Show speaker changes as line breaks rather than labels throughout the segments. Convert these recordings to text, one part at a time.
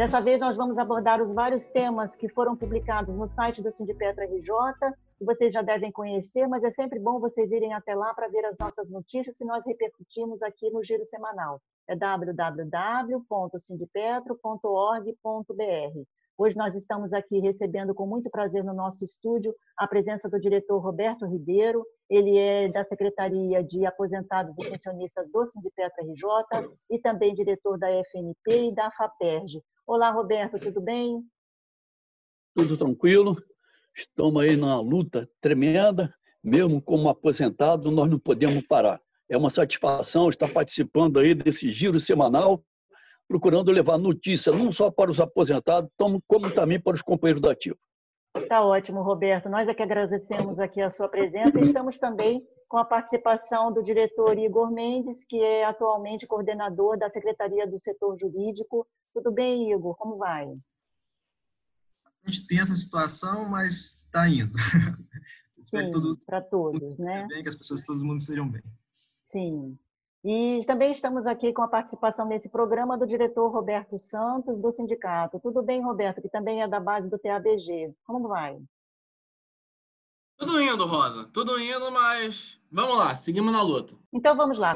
Dessa vez nós vamos abordar os vários temas que foram publicados no site do Sindipetra RJ, que vocês já devem conhecer, mas é sempre bom vocês irem até lá para ver as nossas notícias que nós repercutimos aqui no Giro Semanal. É www.sindipetro.org.br. Hoje nós estamos aqui recebendo com muito prazer no nosso estúdio a presença do diretor Roberto Ribeiro. Ele é da Secretaria de Aposentados e Pensionistas do Sindipetra RJ e também diretor da FNP e da FAPERJ. Olá, Roberto, tudo bem?
Tudo tranquilo. Estamos aí na luta tremenda. Mesmo como aposentado, nós não podemos parar. É uma satisfação estar participando aí desse giro semanal procurando levar notícia não só para os aposentados, como também para os companheiros da ativa.
Está ótimo, Roberto. Nós é que agradecemos aqui a sua presença e estamos também com a participação do diretor Igor Mendes, que é atualmente coordenador da Secretaria do Setor Jurídico. Tudo bem, Igor? Como vai?
A gente tem essa situação, mas está indo.
Sim, para todos, né?
Bem, que as pessoas, todo mundo estejam bem.
Sim. E também estamos aqui com a participação nesse programa do diretor Roberto Santos, do sindicato. Tudo bem, Roberto, que também é da base do TABG. Como vai?
Tudo indo, Rosa. Tudo indo, mas vamos lá, seguimos na luta.
Então vamos lá.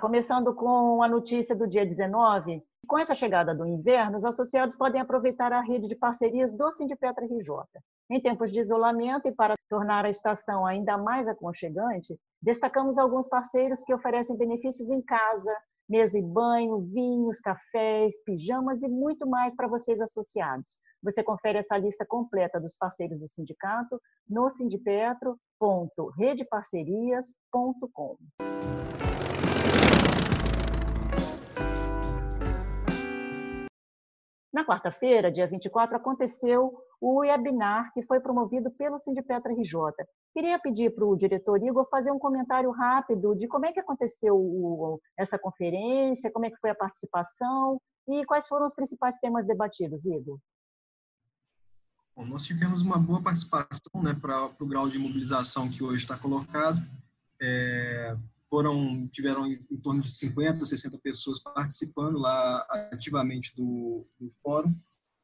Começando com a notícia do dia 19, com essa chegada do inverno, os associados podem aproveitar a rede de parcerias do Sindipetra RJ. Em tempos de isolamento e para tornar a estação ainda mais aconchegante, destacamos alguns parceiros que oferecem benefícios em casa, mesa e banho, vinhos, cafés, pijamas e muito mais para vocês associados. Você confere essa lista completa dos parceiros do sindicato no sindipetro.redeparcerias.com. Na quarta-feira, dia 24, aconteceu o webinar que foi promovido pelo Sindipetra RJ. Queria pedir para o diretor Igor fazer um comentário rápido de como é que aconteceu essa conferência, como é que foi a participação e quais foram os principais temas debatidos, Igor.
Bom, nós tivemos uma boa participação né, para o grau de mobilização que hoje está colocado. É, foram tiveram em, torno de 50, 60 pessoas participando lá ativamente do, do fórum.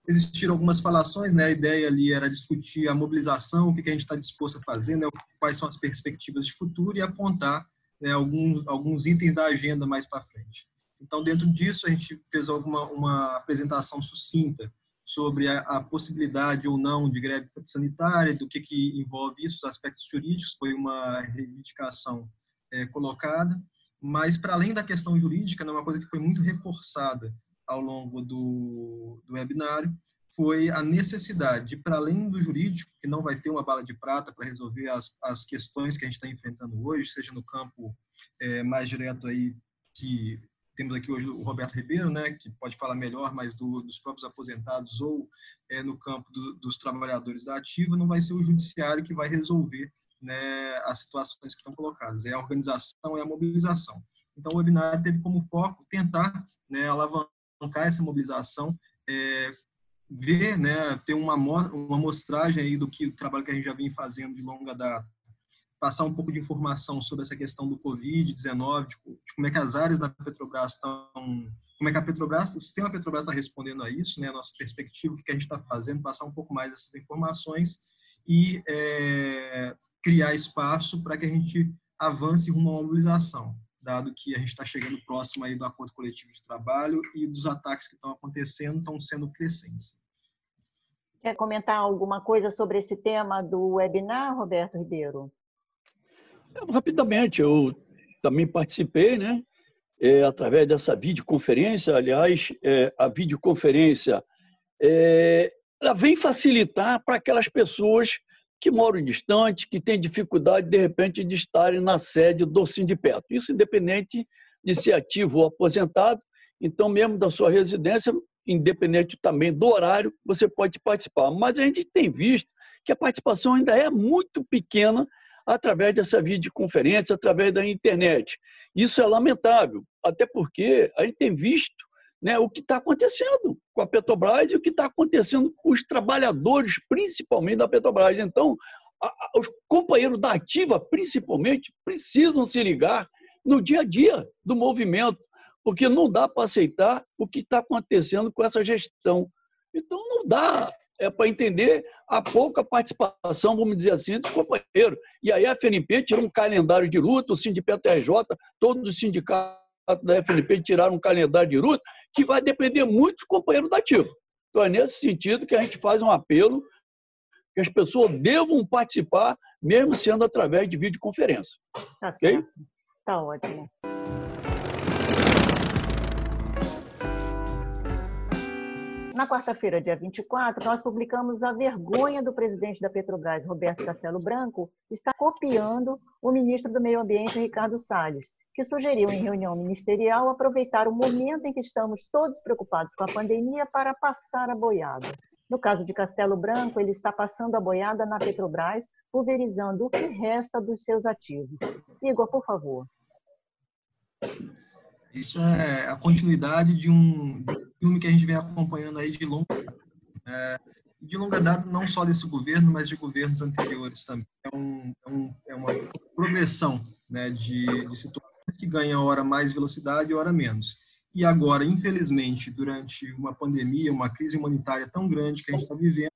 Existiram algumas falações, né? A ideia ali era discutir a mobilização, o que, que a gente está disposto a fazer, né? Quais são as perspectivas de futuro e apontar né, alguns, alguns itens da agenda mais para frente. Então, dentro disso, a gente fez alguma uma apresentação sucinta sobre a, a, possibilidade ou não de greve sanitária, do que, que envolve isso, os aspectos jurídicos, foi uma reivindicação é, colocada, mas para além da questão jurídica, né, uma coisa que foi muito reforçada ao longo do, do webinário foi a necessidade de, para além do jurídico, que não vai ter uma bala de prata para resolver as, as questões que a gente está enfrentando hoje, seja no campo é, mais direto aí, que temos aqui hoje o Roberto Ribeiro, né, que pode falar melhor, mas do, dos próprios aposentados ou é, no campo do, dos trabalhadores da ativa, não vai ser o judiciário que vai resolver né, as situações que estão colocadas, é a organização e a mobilização. Então, o webinar teve como foco tentar né, alavancar essa mobilização, é, ver, né, ter uma, uma amostragem aí do que o trabalho que a gente já vem fazendo de longa data, passar um pouco de informação sobre essa questão do Covid-19, de, de, como é que as áreas da Petrobras estão, como é que a Petrobras, o sistema Petrobras está respondendo a isso, né, a nossa perspectiva, o que a gente está fazendo, passar um pouco mais dessas informações e é, criar espaço para que a gente avance rumo à mobilização, dado que a gente está chegando próximo aí do acordo coletivo de trabalho e dos ataques que estão acontecendo estão sendo crescentes.
Quer comentar alguma coisa sobre esse tema do webinar, Roberto Ribeiro?
Rapidamente, eu também participei, né? É, através dessa videoconferência. Aliás, é, a videoconferência é, ela vem facilitar para aquelas pessoas que moram distante, que têm dificuldade, de repente, de estarem na sede do Sindipetro. Isso independente de ser ativo ou aposentado, então, mesmo da sua residência, independente também do horário, você pode participar. Mas a gente tem visto que a participação ainda é muito pequena através dessa videoconferência, através da internet. Isso é lamentável, até porque a gente tem visto né, o que está acontecendo com a Petrobras e o que está acontecendo com os trabalhadores, principalmente da Petrobras. Então, a, a, os companheiros da ativa, principalmente, precisam se ligar no dia a dia do movimento, porque não dá para aceitar o que está acontecendo com essa gestão. Então, não dá é para entender a pouca participação, vamos dizer assim, dos companheiros. E aí a FNP tirou um calendário de luta, o Sindicato RJ, todos os sindicatos da FNP tiraram um calendário de luta, que vai depender muito dos companheiros da ativa. Então é nesse sentido que a gente faz um apelo que as pessoas devam participar, mesmo sendo através de videoconferência.
Tá certo. Okay? Tá ótimo. Na quarta-feira, dia 24, nós publicamos a vergonha do presidente da Petrobras, Roberto Castelo Branco, está copiando o ministro do Meio Ambiente, Ricardo Salles, que sugeriu em reunião ministerial aproveitar o momento em que estamos todos preocupados com a pandemia para passar a boiada. No caso de Castelo Branco, ele está passando a boiada na Petrobras, pulverizando o que resta dos seus ativos. Igor, por favor.
Isso é a continuidade de um, filme que a gente vem acompanhando aí de longa, é, de longa data, não só desse governo, mas de governos anteriores também. É, um, é, um, é uma progressão né, de, de situações que ganha hora mais velocidade e hora menos. E agora, infelizmente, durante uma pandemia, uma crise humanitária tão grande que a gente está vivendo,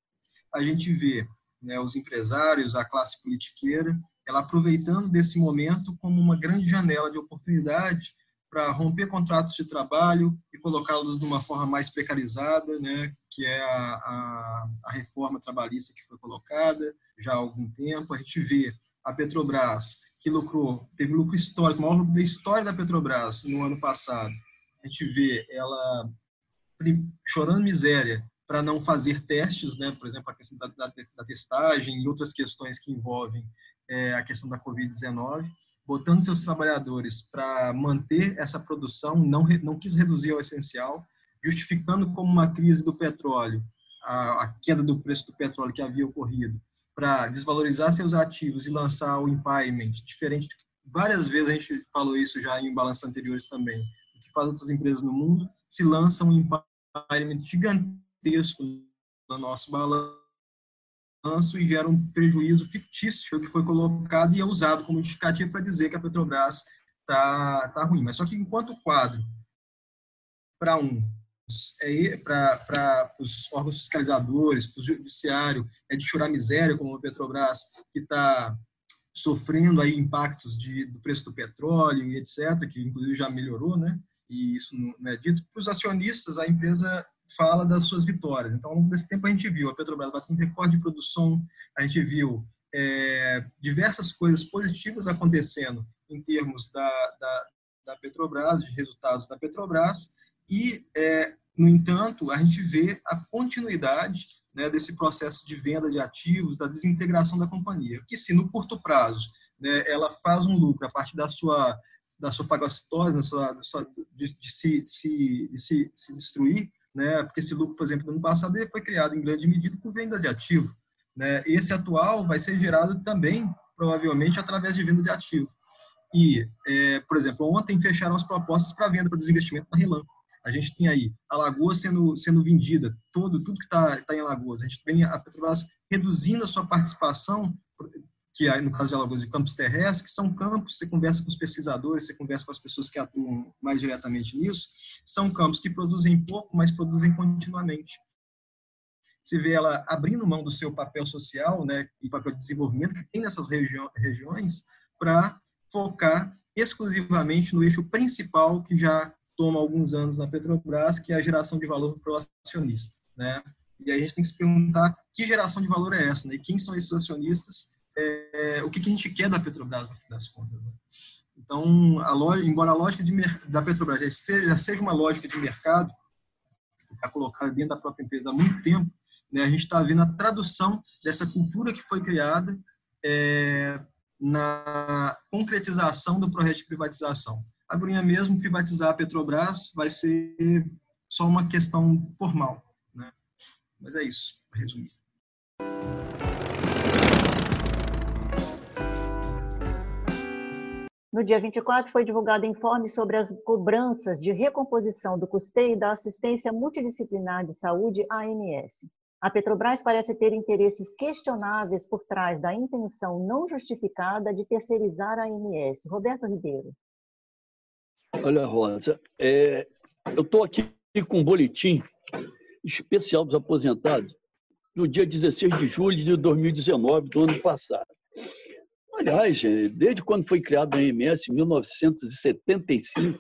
a gente vê né, os empresários, a classe politiqueira, ela aproveitando desse momento como uma grande janela de oportunidade para romper contratos de trabalho e colocá-los de uma forma mais precarizada, né, que é a, a, a, reforma trabalhista que foi colocada já há algum tempo. A gente vê a Petrobras, que lucrou, teve lucro histórico, o maior lucro da história da Petrobras no ano passado. A gente vê ela chorando miséria para não fazer testes, né, por exemplo, a questão da, da, da testagem e outras questões que envolvem é, a questão da Covid-19 botando seus trabalhadores para manter essa produção, não, não quis reduzir ao essencial, justificando como uma crise do petróleo, a, a queda do preço do petróleo que havia ocorrido, para desvalorizar seus ativos e lançar o impairment, diferente de várias vezes a gente falou isso já em balanços anteriores também, o que fazem essas empresas no mundo, se lançam um impairment gigantesco no nosso balanço balanço e gera um prejuízo fictício que foi colocado e é usado como justificativo para dizer que a Petrobras está tá ruim. Mas só que enquanto o quadro, para um, é, para os órgãos fiscalizadores, para o judiciário, é de chorar miséria, como a Petrobras, que está sofrendo aí impactos de, do preço do petróleo e etc., que inclusive já melhorou, né? E isso não é dito. Para os acionistas, a empresa fala das suas vitórias. Então, ao longo desse tempo, a gente viu a Petrobras batendo recorde de produção, a gente viu é, diversas coisas positivas acontecendo em termos da, da, da, Petrobras, de resultados da Petrobras, e, é, no entanto, a gente vê a continuidade né, desse processo de venda de ativos, da desintegração da companhia, que se no curto prazo né, ela faz um lucro a partir da sua da sua fagocitose, da sua, da sua de, de, se, de, se, de se, se destruir, né? Porque esse lucro, por exemplo, no ano passado ele foi criado em grande medida por venda de ativo, né? Esse atual vai ser gerado também provavelmente através de venda de ativo. E, é, por exemplo, ontem fecharam as propostas para venda para desinvestimento na Relan. A gente tem aí a Lagoa sendo, sendo vendida, todo, tudo que está tá em Alagoas. A gente tem a Petrobras reduzindo a sua participação que no caso de Alagoas, de campos terrestres, que são campos, você conversa com os pesquisadores, você conversa com as pessoas que atuam mais diretamente nisso, são campos que produzem pouco, mas produzem continuamente. Você vê ela abrindo mão do seu papel social, né, e papel de desenvolvimento que tem nessas regi regiões, para focar exclusivamente no eixo principal que já toma alguns anos na Petrobras, que é a geração de valor para o acionista, né? E aí a gente tem que se perguntar que geração de valor é essa, né? E quem são esses acionistas é, o que, que, a gente quer da Petrobras, no fim das contas. Né? Então, a embora a lógica de, da Petrobras já seja, seja uma lógica de mercado, está colocada dentro da própria empresa há muito tempo, né, a gente está vendo a tradução dessa cultura que foi criada é, na concretização do projeto de privatização. Agorinha mesmo, privatizar a Petrobras vai ser só uma questão formal. Né? Mas é isso, para
No dia 24, foi divulgado informe sobre as cobranças de recomposição do custeio da assistência multidisciplinar de saúde, AMS. A Petrobras parece ter interesses questionáveis por trás da intenção não justificada de terceirizar a AMS. Roberto Ribeiro.
Olha, Rosa, é, eu estou aqui com um boletim especial dos aposentados no dia 16 de julho de 2019, do ano passado. Aliás, desde quando foi criada a AMS, em 1975,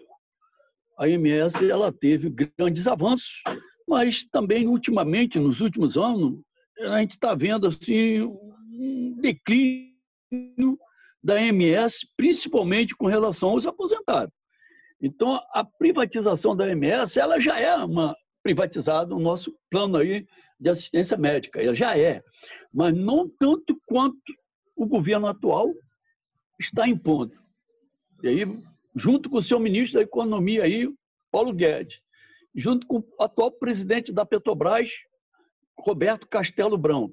a AMS ela teve grandes avanços, mas também ultimamente, nos últimos anos, a gente está vendo assim um declínio da AMS, principalmente com relação aos aposentados. Então, a privatização da AMS, ela já é uma privatizada no nosso plano aí de assistência médica, ela já é, mas não tanto quanto o governo atual está impondo. E aí, junto com o seu ministro da Economia aí, Paulo Guedes, junto com o atual presidente da Petrobras, Roberto Castelo Brão.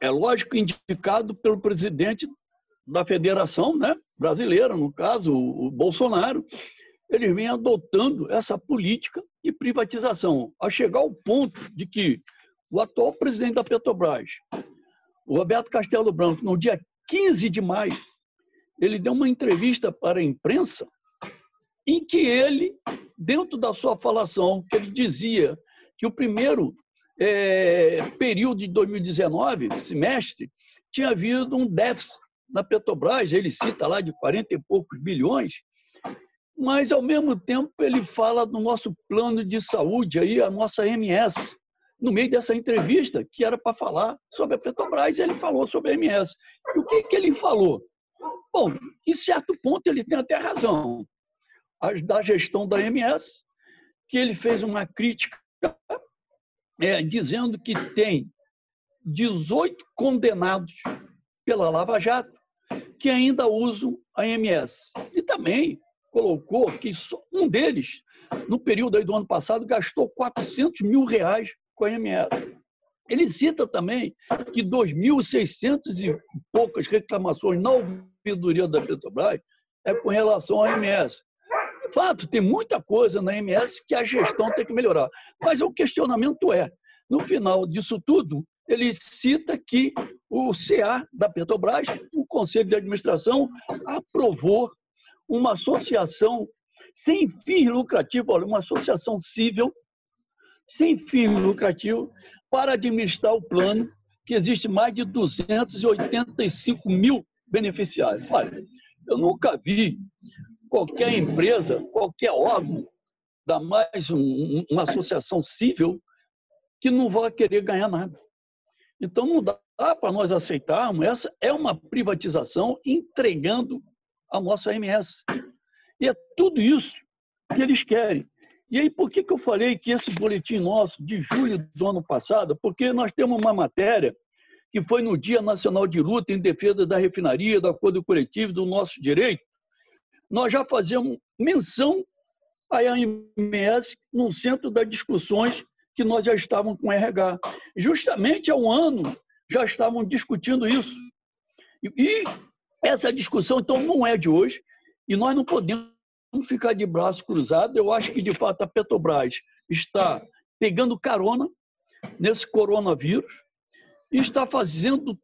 É lógico indicado pelo presidente da Federação né, Brasileira, no caso, o Bolsonaro, eles vêm adotando essa política de privatização, a chegar ao ponto de que o atual presidente da Petrobras, o Roberto Castelo Branco, no dia 15 de maio, ele deu uma entrevista para a imprensa em que ele, dentro da sua falação, que ele dizia que o primeiro é, período de 2019, semestre, tinha havido um déficit na Petrobras, ele cita lá de 40 e poucos bilhões, mas ao mesmo tempo ele fala do nosso plano de saúde aí, a nossa MS, no meio dessa entrevista, que era para falar sobre a Petrobras, ele falou sobre a MS. E o que, que ele falou? Bom, em certo ponto ele tem até razão. Da gestão da MS, que ele fez uma crítica é, dizendo que tem 18 condenados pela Lava Jato que ainda usam a MS. E também colocou que um deles, no período do ano passado, gastou 400 mil reais com a MS. Ele cita também que 2.600 e poucas reclamações na ouvidoria da Petrobras é com relação à MS. De fato, tem muita coisa na MS que a gestão tem que melhorar. Mas o questionamento é, no final disso tudo, ele cita que o CA da Petrobras, o Conselho de Administração, aprovou uma associação sem fins lucrativos, uma associação civil sem fim lucrativo para administrar o plano, que existe mais de 285 mil beneficiários. Olha, eu nunca vi qualquer empresa, qualquer órgão, dar mais um, uma associação civil que não vai querer ganhar nada. Então não dá para nós aceitarmos, essa é uma privatização entregando a nossa MS. E é tudo isso que eles querem. E aí, por que, que eu falei que esse boletim nosso, de julho do ano passado, porque nós temos uma matéria que foi no Dia Nacional de Luta em Defesa da Refinaria, do Acordo Coletivo, do nosso direito, nós já fazemos menção à AMS no centro das discussões que nós já estávamos com o RH. Justamente há um ano já estavam discutindo isso. E essa discussão, então, não é de hoje, e nós não podemos Vamos ficar de braços cruzados. Eu acho que, de fato, a Petrobras está pegando carona nesse coronavírus e está fazendo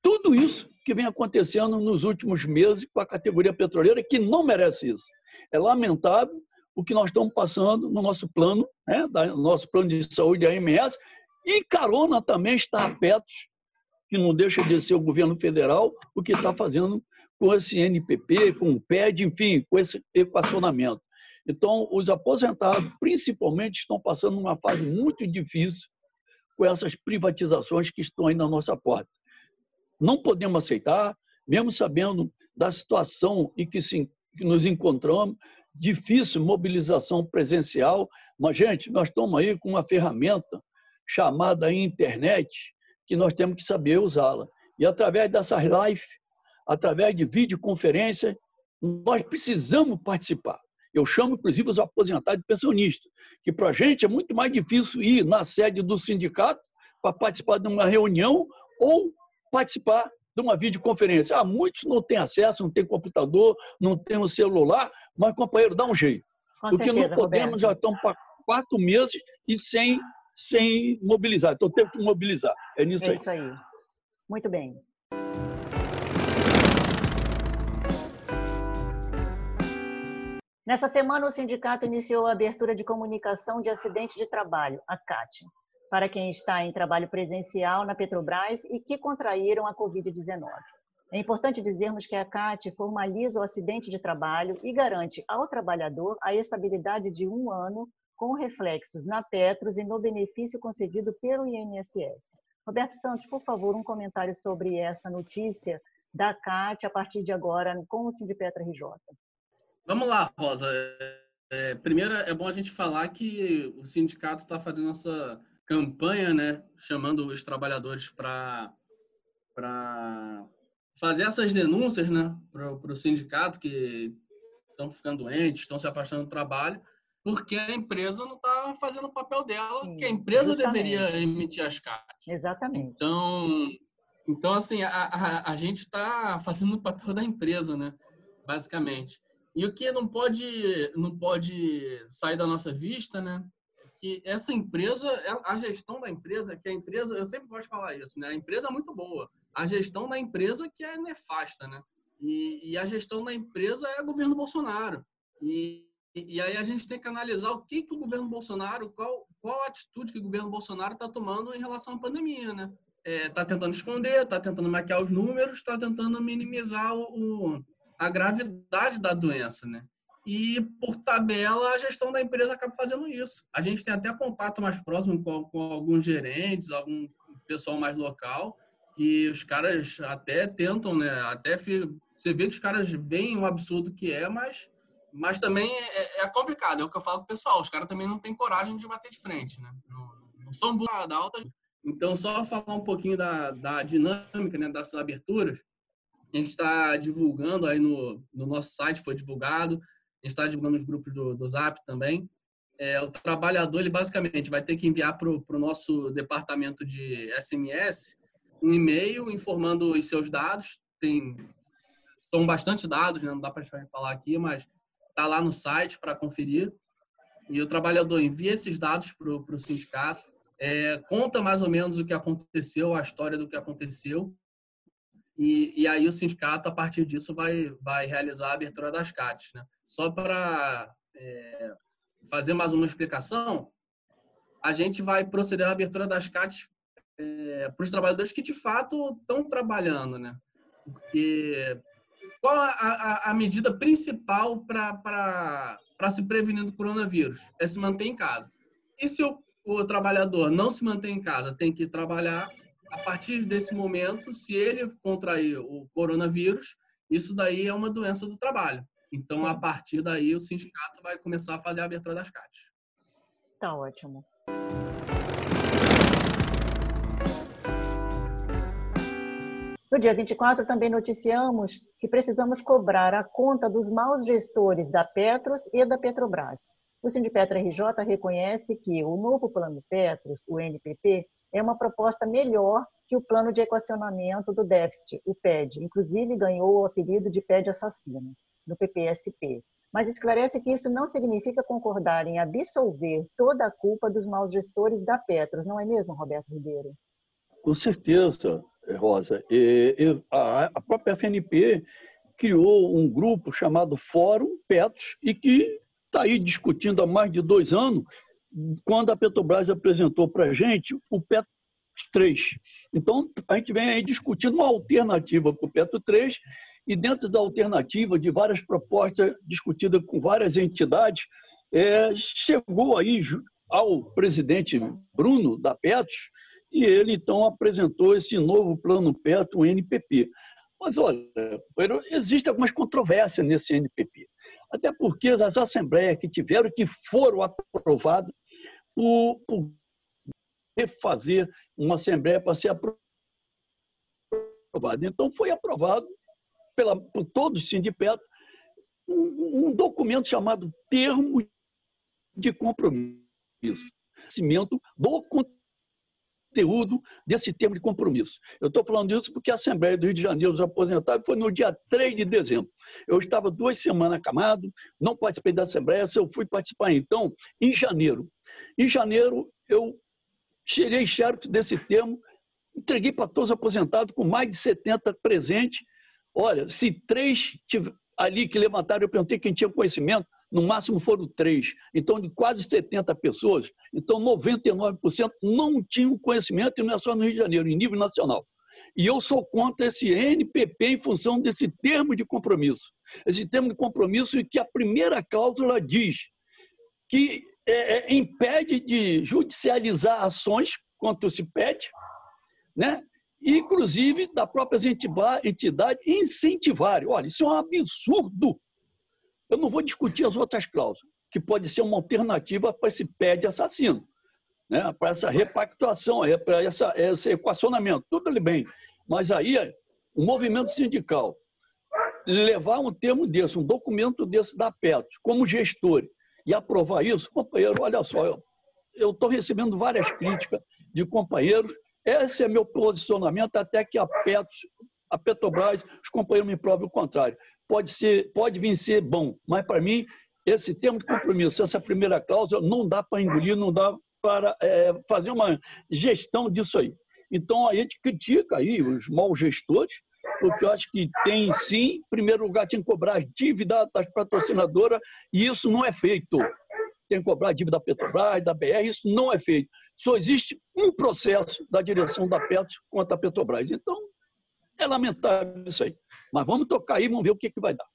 tudo isso que vem acontecendo nos últimos meses com a categoria petroleira, que não merece isso. É lamentável o que nós estamos passando no nosso plano, né, no nosso plano de saúde, AMS, e carona também está a Petros, que não deixa de ser o governo federal, o que está fazendo com esse NPP, com o PED, enfim, com esse equacionamento. Então, os aposentados, principalmente, estão passando uma fase muito difícil com essas privatizações que estão aí na nossa porta. Não podemos aceitar, mesmo sabendo da situação em que, se, que nos encontramos, difícil mobilização presencial, mas, gente, nós estamos aí com uma ferramenta chamada internet que nós temos que saber usá-la. E através dessas lives através de videoconferência, nós precisamos participar. Eu chamo, inclusive, os aposentados pensionistas, que para a gente é muito mais difícil ir na sede do sindicato para participar de uma reunião ou participar de uma videoconferência. Ah, muitos não têm acesso, não têm computador, não têm um celular, mas, companheiro, dá um jeito. Com Porque certeza, não podemos, Roberto. já estamos para quatro meses e sem, sem mobilizar. Então, temos que mobilizar. É nisso
é
aí.
isso aí. Muito bem. Nessa semana, o sindicato iniciou a abertura de comunicação de acidente de trabalho, a CAT, para quem está em trabalho presencial na Petrobras e que contraíram a Covid-19. É importante dizermos que a CAT formaliza o acidente de trabalho e garante ao trabalhador a estabilidade de um ano com reflexos na Petros e no benefício concedido pelo INSS. Roberto Santos, por favor, um comentário sobre essa notícia da CAT a partir de agora com o Sindipetra RJ.
Vamos lá, Rosa. É, primeiro, é bom a gente falar que o sindicato está fazendo essa campanha, né, chamando os trabalhadores para fazer essas denúncias né, para o sindicato que estão ficando doentes, estão se afastando do trabalho, porque a empresa não está fazendo o papel dela, Sim, que a empresa justamente. deveria emitir as cartas.
Exatamente.
Então, então assim, a, a, a gente está fazendo o papel da empresa, né, basicamente. E o que não pode, não pode sair da nossa vista, né? É que essa empresa, a gestão da empresa, que a empresa, eu sempre gosto de falar isso, né? A empresa é muito boa. A gestão da empresa que é nefasta, né? E, e a gestão da empresa é o governo Bolsonaro. E, e aí a gente tem que analisar o que, que o governo Bolsonaro, qual, qual a atitude que o governo Bolsonaro está tomando em relação à pandemia, né? Está é, tentando esconder, está tentando maquiar os números, está tentando minimizar o, o a gravidade da doença, né? E, por tabela, a gestão da empresa acaba fazendo isso. A gente tem até contato mais próximo com, com alguns gerentes, algum pessoal mais local, que os caras até tentam, né? Até você vê que os caras veem o absurdo que é, mas, mas também é, é complicado. É o que eu falo pessoal. Os caras também não têm coragem de bater de frente, né? Não, não são boas da alta. Então, só falar um pouquinho da, da dinâmica né, dessas aberturas a gente está divulgando aí no, no, nosso site, foi divulgado, a gente está divulgando nos grupos do, do Zap também. É, o trabalhador, ele basicamente vai ter que enviar para o nosso departamento de SMS um e-mail informando os seus dados. Tem, são bastante dados, né? não dá para falar aqui, mas está lá no site para conferir. E o trabalhador envia esses dados para o sindicato, é, conta mais ou menos o que aconteceu, a história do que aconteceu, e, e aí o sindicato, a partir disso, vai, vai realizar a abertura das CATs. Né? Só para é, fazer mais uma explicação, a gente vai proceder à abertura das CATs é, para os trabalhadores que, de fato, estão trabalhando. Né? Porque qual a, a, a medida principal para se prevenir do coronavírus? É se manter em casa. E se o, o trabalhador não se mantém em casa, tem que trabalhar, a partir desse momento, se ele contrair o coronavírus, isso daí é uma doença do trabalho. Então, a partir daí, o sindicato vai começar a fazer a abertura das CATs.
Tá ótimo. No dia 24, também noticiamos que precisamos cobrar a conta dos maus gestores da Petros e da Petrobras. O Sindipetra RJ reconhece que o novo plano Petros, o NPP, é uma proposta melhor que o plano de equacionamento do déficit, o PED. Inclusive, ganhou o apelido de PED assassino, no PPSP. Mas esclarece que isso não significa concordar em absolver toda a culpa dos maus gestores da Petros, não é mesmo, Roberto Ribeiro?
Com certeza, Rosa. a própria FNP criou um grupo chamado Fórum Petros e que está aí discutindo há mais de dois anos quando a Petrobras apresentou para a gente o Petro 3. Então, a gente vem aí discutindo uma alternativa para o Petro 3 e dentro da alternativa de várias propostas discutidas com várias entidades, é, chegou aí ao presidente Bruno da Petros e ele então apresentou esse novo plano Petro, o NPP. Mas olha, existem algumas controvérsias nesse NPP. Até porque as assembleias que tiveram, que foram aprovadas, por, por refazer uma Assembleia para ser aprovada. Então, foi aprovado pela, por todos os sindicatos um, um documento chamado Termo de Compromisso. Cimento do conteúdo desse termo de compromisso. Eu estou falando isso porque a Assembleia do Rio de Janeiro dos Aposentados foi no dia 3 de dezembro. Eu estava duas semanas acamado, não participei da Assembleia, eu fui participar então em janeiro. Em janeiro, eu cheirei charuto desse termo, entreguei para todos os aposentados, com mais de 70 presentes. Olha, se três ali que levantaram, eu perguntei quem tinha conhecimento, no máximo foram três. Então, de quase 70 pessoas, então 99% não tinham conhecimento, e não é só no Rio de Janeiro, em nível nacional. E eu sou contra esse NPP em função desse termo de compromisso. Esse termo de compromisso e que a primeira cláusula diz que é, é, impede de judicializar ações contra o CIPED, né? Inclusive da própria entidade incentivar. Olha, isso é um absurdo. Eu não vou discutir as outras cláusulas, que pode ser uma alternativa para esse PED assassino, né? para essa repactuação, para essa, esse equacionamento, tudo ali bem. Mas aí, o movimento sindical levar um termo desse, um documento desse da PET, como gestor, e aprovar isso, companheiro, olha só, eu estou recebendo várias críticas de companheiros, esse é meu posicionamento até que a Petros, a Petrobras, os companheiros me provem o contrário pode, ser, pode vir ser bom, mas para mim, esse termo de compromisso, essa primeira cláusula, não dá para engolir, não dá para é, fazer uma gestão disso aí. Então, a gente critica aí os maus gestores, porque eu acho que tem sim, em primeiro lugar, tem que cobrar as dívidas das patrocinadoras, e isso não é feito. Tem que cobrar a dívida da Petrobras, da BR, isso não é feito. Só existe um processo da direção da Petro contra a Petrobras. Então, é lamentável isso aí. Mas vamos tocar aí, vamos ver o que, que vai dar.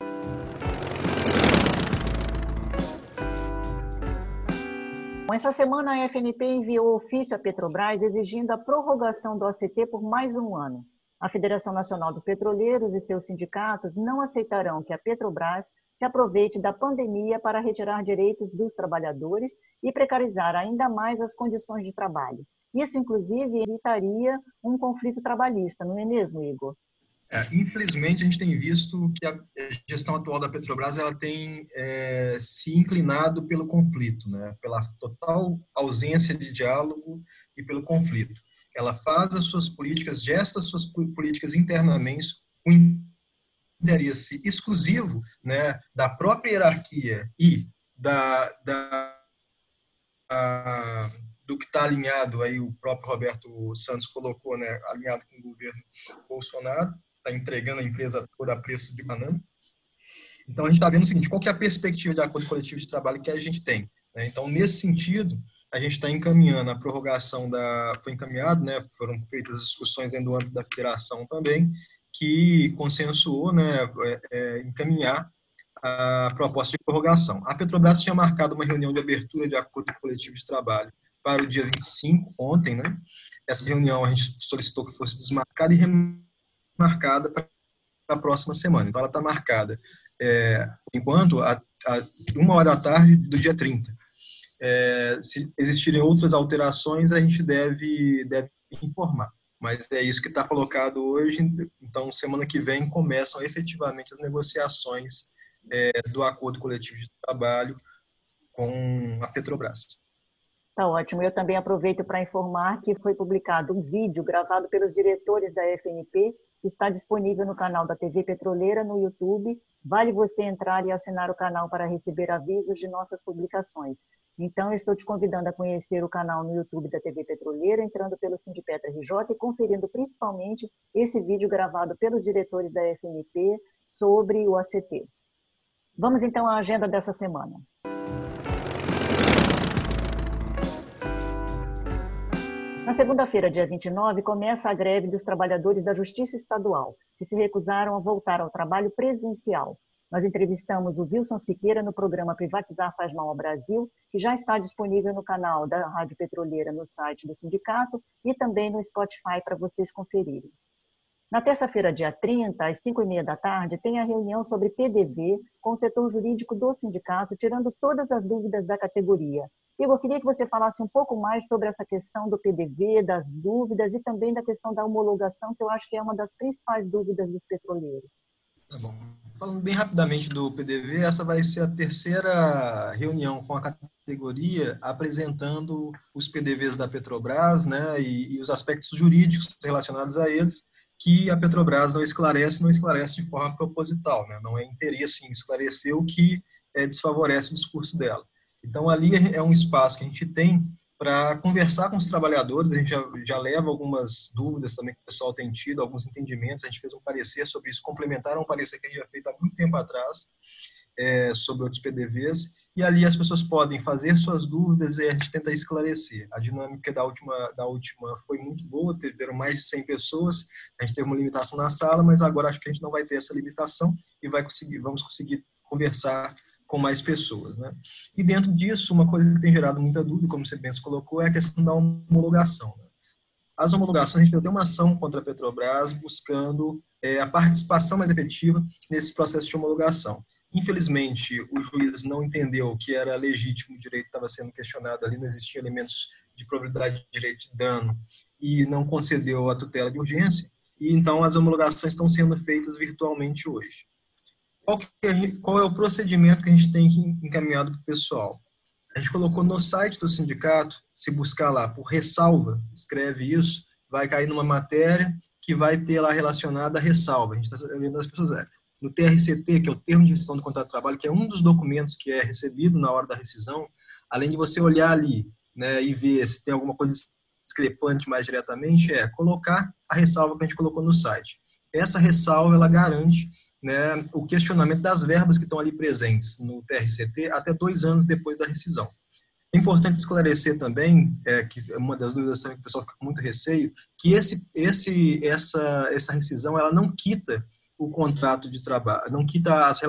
Essa semana a FNP enviou ofício à Petrobras exigindo a prorrogação do ACT por mais um ano. A Federação Nacional dos Petroleiros e seus sindicatos não aceitarão que a Petrobras se aproveite da pandemia para retirar direitos dos trabalhadores e precarizar ainda mais as condições de trabalho. Isso, inclusive, evitaria um conflito trabalhista, não é mesmo, Igor?
É, infelizmente, a gente tem visto que a gestão atual da Petrobras ela tem é, se inclinado pelo conflito, né? pela total ausência de diálogo e pelo conflito. Ela faz as suas políticas, gesta as suas políticas internamente com interesse exclusivo né, da própria hierarquia e da, da a, do que está alinhado, aí o próprio Roberto Santos colocou, né, alinhado com o governo Bolsonaro, está entregando a empresa toda a preço de banana. Então, a gente está vendo o seguinte, qual que é a perspectiva de acordo coletivo de trabalho que a gente tem? Né? Então, nesse sentido, a gente está encaminhando a prorrogação da... Foi encaminhado, né? Foram feitas discussões dentro do âmbito da federação também, que consensuou, né? É, é, encaminhar a proposta de prorrogação. A Petrobras tinha marcado uma reunião de abertura de acordo coletivo de trabalho para o dia 25, ontem, né? Essa reunião a gente solicitou que fosse desmarcada e marcada para a próxima semana. Então, ela está marcada, é, enquanto, a, a, uma hora da tarde do dia 30. É, se existirem outras alterações, a gente deve, deve informar. Mas é isso que está colocado hoje. Então, semana que vem começam efetivamente as negociações é, do acordo coletivo de trabalho com a Petrobras.
Tá ótimo. Eu também aproveito para informar que foi publicado um vídeo gravado pelos diretores da FNP está disponível no canal da TV Petroleira no YouTube. Vale você entrar e assinar o canal para receber avisos de nossas publicações. Então, estou te convidando a conhecer o canal no YouTube da TV Petroleira, entrando pelo Sindipetra RJ e conferindo principalmente esse vídeo gravado pelos diretores da FNP sobre o ACT. Vamos então à agenda dessa semana. Na segunda-feira, dia 29, começa a greve dos trabalhadores da Justiça Estadual, que se recusaram a voltar ao trabalho presencial. Nós entrevistamos o Wilson Siqueira no programa Privatizar Faz Mal ao Brasil, que já está disponível no canal da Rádio Petroleira no site do sindicato e também no Spotify para vocês conferirem. Na terça-feira, dia 30, às 5 e meia da tarde, tem a reunião sobre PDV com o setor jurídico do sindicato, tirando todas as dúvidas da categoria. Igor, eu queria que você falasse um pouco mais sobre essa questão do PDV, das dúvidas e também da questão da homologação, que eu acho que é uma das principais dúvidas dos petroleiros.
Tá bom. Falando bem rapidamente do PDV, essa vai ser a terceira reunião com a categoria apresentando os PDVs da Petrobras né, e, e os aspectos jurídicos relacionados a eles, que a Petrobras não esclarece, não esclarece de forma proposital, né? não é interesse em esclarecer o que é, desfavorece o discurso dela. Então, ali é um espaço que a gente tem para conversar com os trabalhadores, a gente já, já, leva algumas dúvidas também que o pessoal tem tido, alguns entendimentos, a gente fez um parecer sobre isso, complementaram um parecer que a gente já fez há muito tempo atrás, é, sobre outros PDVs, e ali as pessoas podem fazer suas dúvidas e a gente tenta esclarecer. A dinâmica da última, da última foi muito boa, tiveram mais de 100 pessoas, a gente teve uma limitação na sala, mas agora acho que a gente não vai ter essa limitação e vai conseguir, vamos conseguir conversar com mais pessoas. Né? E dentro disso, uma coisa que tem gerado muita dúvida, como você bem colocou, é a questão da homologação. Né? As homologações, a gente tem uma ação contra a Petrobras buscando é, a participação mais efetiva nesse processo de homologação. Infelizmente, o juiz não entendeu que era legítimo o direito estava sendo questionado ali, não existiam elementos de probabilidade de direito de dano e não concedeu a tutela de urgência. E então as homologações estão sendo feitas virtualmente hoje. Qual, é, qual é o procedimento que a gente tem encaminhado para o pessoal? A gente colocou no site do sindicato, se buscar lá por ressalva, escreve isso, vai cair numa matéria que vai ter lá relacionada a ressalva. A gente está vendo as pessoas. É, no TRCT, que é o termo de rescisão do contrato de trabalho, que é um dos documentos que é recebido na hora da rescisão, além de você olhar ali né, e ver se tem alguma coisa discrepante mais diretamente, é colocar a ressalva que a gente colocou no site. Essa ressalva, ela garante né, o questionamento das verbas que estão ali presentes no TRCT até dois anos depois da rescisão. É importante esclarecer também, é, que uma das dúvidas que o pessoal fica com muito receio, que esse, esse, essa, essa rescisão ela não quita o contrato de trabalho, não quita as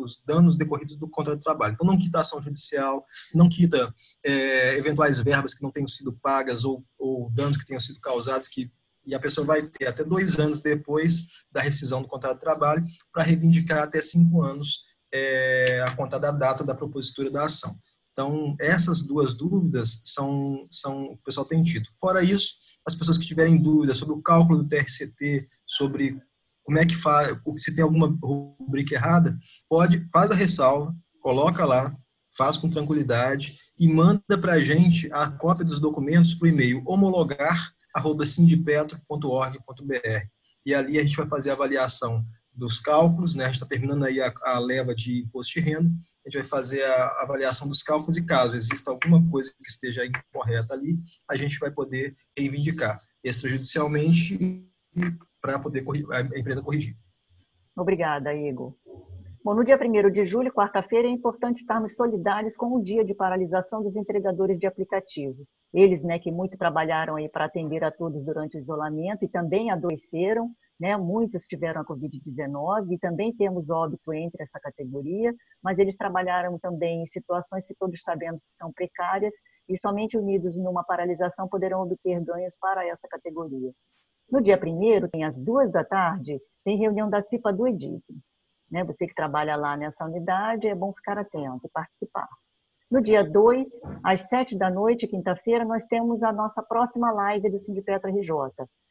os danos decorridos do contrato de trabalho. Então, não quita a ação judicial, não quita é, eventuais verbas que não tenham sido pagas ou, ou danos que tenham sido causados, que, e a pessoa vai ter até dois anos depois da rescisão do contrato de trabalho para reivindicar até cinco anos é, a conta da data da propositura da ação. Então, essas duas dúvidas são, são o pessoal tem tido. Fora isso, as pessoas que tiverem dúvidas sobre o cálculo do TRCT, sobre como é que faz, se tem alguma rubrica errada, pode, faz a ressalva, coloca lá, faz com tranquilidade e manda para a gente a cópia dos documentos por e-mail homologar@sindipetro.org.br e ali a gente vai fazer a avaliação dos cálculos, né? A gente está terminando aí a, a, leva de imposto de renda, a gente vai fazer a avaliação dos cálculos e caso exista alguma coisa que esteja incorreta ali, a gente vai poder reivindicar extrajudicialmente para poder a empresa corrigir.
Obrigada, Igor. Bom, no dia 1 de julho, quarta-feira, é importante estarmos solidários com o dia de paralisação dos entregadores de aplicativo. Eles, né, que muito trabalharam aí para atender a todos durante o isolamento e também adoeceram, né, muitos tiveram a Covid-19 e também temos óbito entre essa categoria, mas eles trabalharam também em situações que todos sabemos que são precárias e somente unidos numa paralisação poderão obter ganhos para essa categoria. No dia 1 tem às duas da tarde, tem reunião da CIPA do Edise. Né? Você que trabalha lá nessa unidade, é bom ficar atento e participar. No dia 2, às 7 da noite, quinta-feira, nós temos a nossa próxima live do Sindipetra RJ.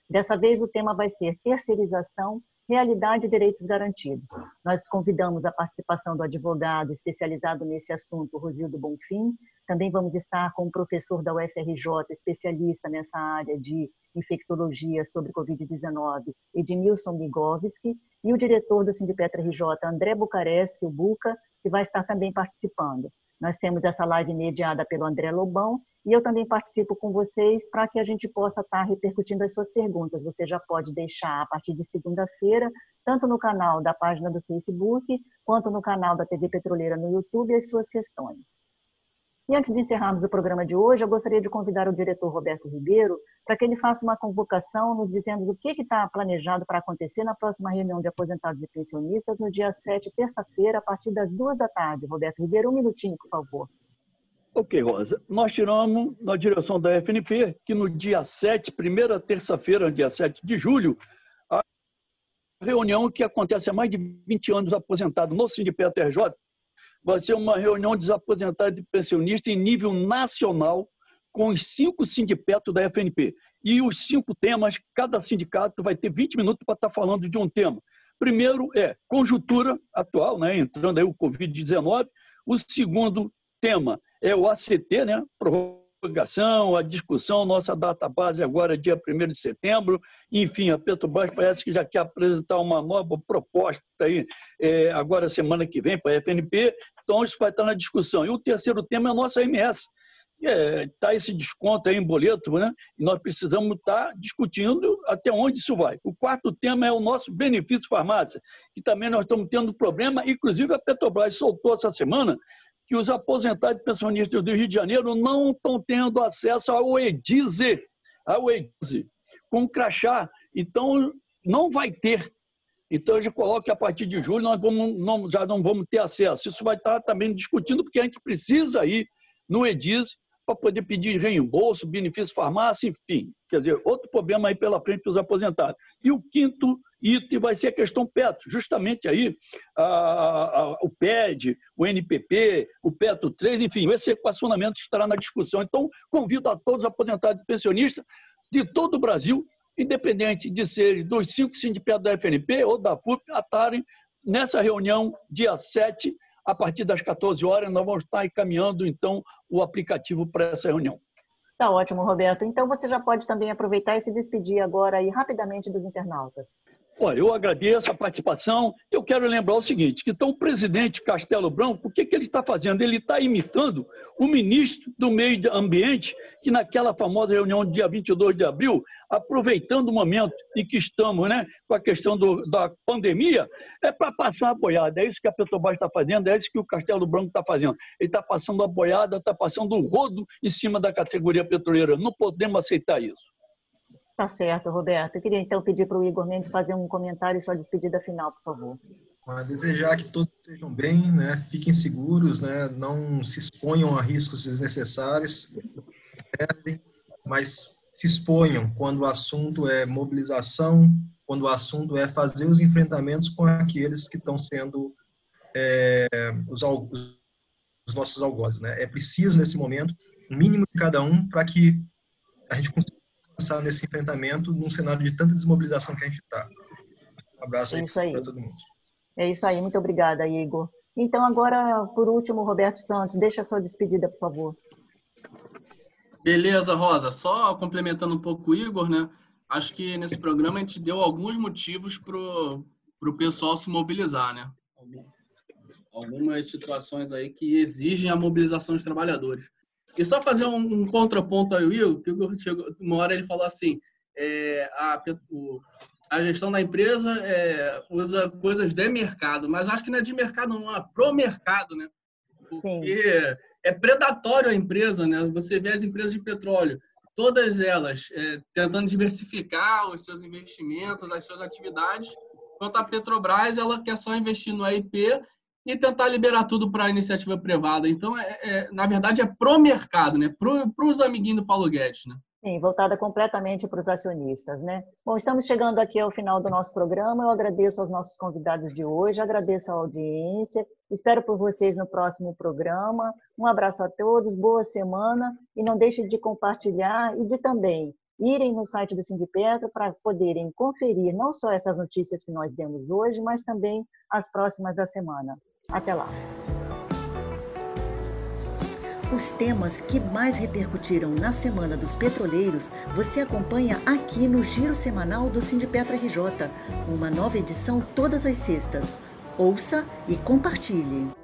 Dessa vez o tema vai ser terceirização, realidade e direitos garantidos. Nós convidamos a participação do advogado especializado nesse assunto, Rosildo Bonfim, também vamos estar com o professor da UFRJ, especialista nessa área de infectologia sobre Covid-19, Edmilson Migovski, e o diretor do Sindipetra RJ, André Bucaresc, o Buca, que vai estar também participando. Nós temos essa live mediada pelo André Lobão e eu também participo com vocês para que a gente possa estar repercutindo as suas perguntas. Você já pode deixar a partir de segunda-feira, tanto no canal da página do Facebook, quanto no canal da TV Petroleira no YouTube, as suas questões. E antes de encerrarmos o programa de hoje, eu gostaria de convidar o diretor Roberto Ribeiro para que ele faça uma convocação nos dizendo o que está planejado para acontecer na próxima reunião de aposentados e pensionistas no dia 7, terça-feira, a partir das duas da tarde. Roberto Ribeiro, um minutinho, por favor.
Ok, Rosa. Nós tiramos na direção da FNP que no dia 7, primeira terça-feira, dia 7 de julho, a reunião que acontece há mais de 20 anos aposentado no Sindicato RJ, vai ser uma reunião de aposentados e pensionistas em nível nacional, com os cinco sindicatos da FNP. E os cinco temas, cada sindicato vai ter 20 minutos para estar falando de um tema. Primeiro é conjuntura atual, né, entrando aí o Covid-19. O segundo tema é o ACT, né, a discussão, nossa data base agora é dia 1 de setembro. Enfim, a Petrobras parece que já quer apresentar uma nova proposta aí, é, agora semana que vem para a FNP, então isso vai estar na discussão. E o terceiro tema é a nossa MS, está é, tá esse desconto aí em boleto, né? E nós precisamos estar tá discutindo até onde isso vai. O quarto tema é o nosso benefício farmácia, que também nós estamos tendo problema, inclusive a Petrobras soltou essa semana que os aposentados e pensionistas do Rio de Janeiro não estão tendo acesso ao EDIZE, ao EDIZE, com crachá. Então, não vai ter. Então, eu já coloco que a partir de julho nós vamos, não, já não vamos ter acesso. Isso vai estar também discutindo, porque a gente precisa ir no EDIZE para poder pedir reembolso, benefício farmácia, enfim. Quer dizer, outro problema aí pela frente para os aposentados. E o quinto item vai ser a questão PETO. Justamente aí, a, a, o PED, o NPP, o PETO 3, enfim, esse equacionamento estará na discussão. Então, convido a todos os aposentados e pensionistas de todo o Brasil, independente de serem dos cinco sindicatos da FNP ou da FUP, a estarem nessa reunião dia 7 a partir das 14 horas, nós vamos estar encaminhando, então, o aplicativo para essa reunião.
Tá ótimo, Roberto. Então, você já pode também aproveitar e se despedir agora aí rapidamente dos internautas.
Olha, eu agradeço a participação. Eu quero lembrar o seguinte, que então o presidente Castelo Branco, o que, que ele está fazendo? Ele está imitando o ministro do Meio Ambiente, que naquela famosa reunião do dia 22 de abril, aproveitando o momento em que estamos né, com a questão do, da pandemia, é para passar a boiada. É isso que a Petrobras está fazendo, é isso que o Castelo Branco está fazendo. Ele está passando a boiada, está passando o rodo em cima da categoria petroleira. Não podemos aceitar isso.
Tá certo, Roberto. Eu queria então pedir para o Igor Mendes fazer um comentário e sua despedida final, por favor.
desejar que todos sejam bem, né? fiquem seguros, né? não se exponham a riscos desnecessários, mas se exponham quando o assunto é mobilização, quando o assunto é fazer os enfrentamentos com aqueles que estão sendo é, os, os nossos algozes. Né? É preciso, nesse momento, o mínimo de cada um para que a gente consiga passar nesse enfrentamento num cenário de tanta desmobilização que a gente está. Um abraço
é
aí, para todo mundo.
É isso aí, muito obrigada, Igor. Então, agora, por último, Roberto Santos, deixa a sua despedida, por favor.
Beleza, Rosa. Só complementando um pouco o Igor, né? Acho que nesse programa a gente deu alguns motivos para o pessoal se mobilizar, né? Algumas situações aí que exigem a mobilização dos trabalhadores. E só fazer um, um contraponto aí, Will, que chegou, uma hora ele falou assim, é, a, o, a gestão da empresa é, usa coisas de mercado, mas acho que não é de mercado, não, é pro mercado, né? Porque Sim. é predatório a empresa, né? Você vê as empresas de petróleo, todas elas é, tentando diversificar os seus investimentos, as suas atividades, enquanto a Petrobras ela quer só investir no AIP e tentar liberar tudo para a iniciativa privada. Então, é, é, na verdade, é pro mercado, né? Para os amiguinhos do Paulo Guedes, né?
Sim, voltada completamente para os acionistas, né? Bom, estamos chegando aqui ao final do nosso programa. Eu agradeço aos nossos convidados de hoje, agradeço a audiência. Espero por vocês no próximo programa. Um abraço a todos, boa semana e não deixe de compartilhar e de também irem no site do Sindipetro para poderem conferir não só essas notícias que nós demos hoje, mas também as próximas da semana. Até lá!
Os temas que mais repercutiram na Semana dos Petroleiros você acompanha aqui no Giro Semanal do Sindipetro RJ, uma nova edição todas as sextas. Ouça e compartilhe.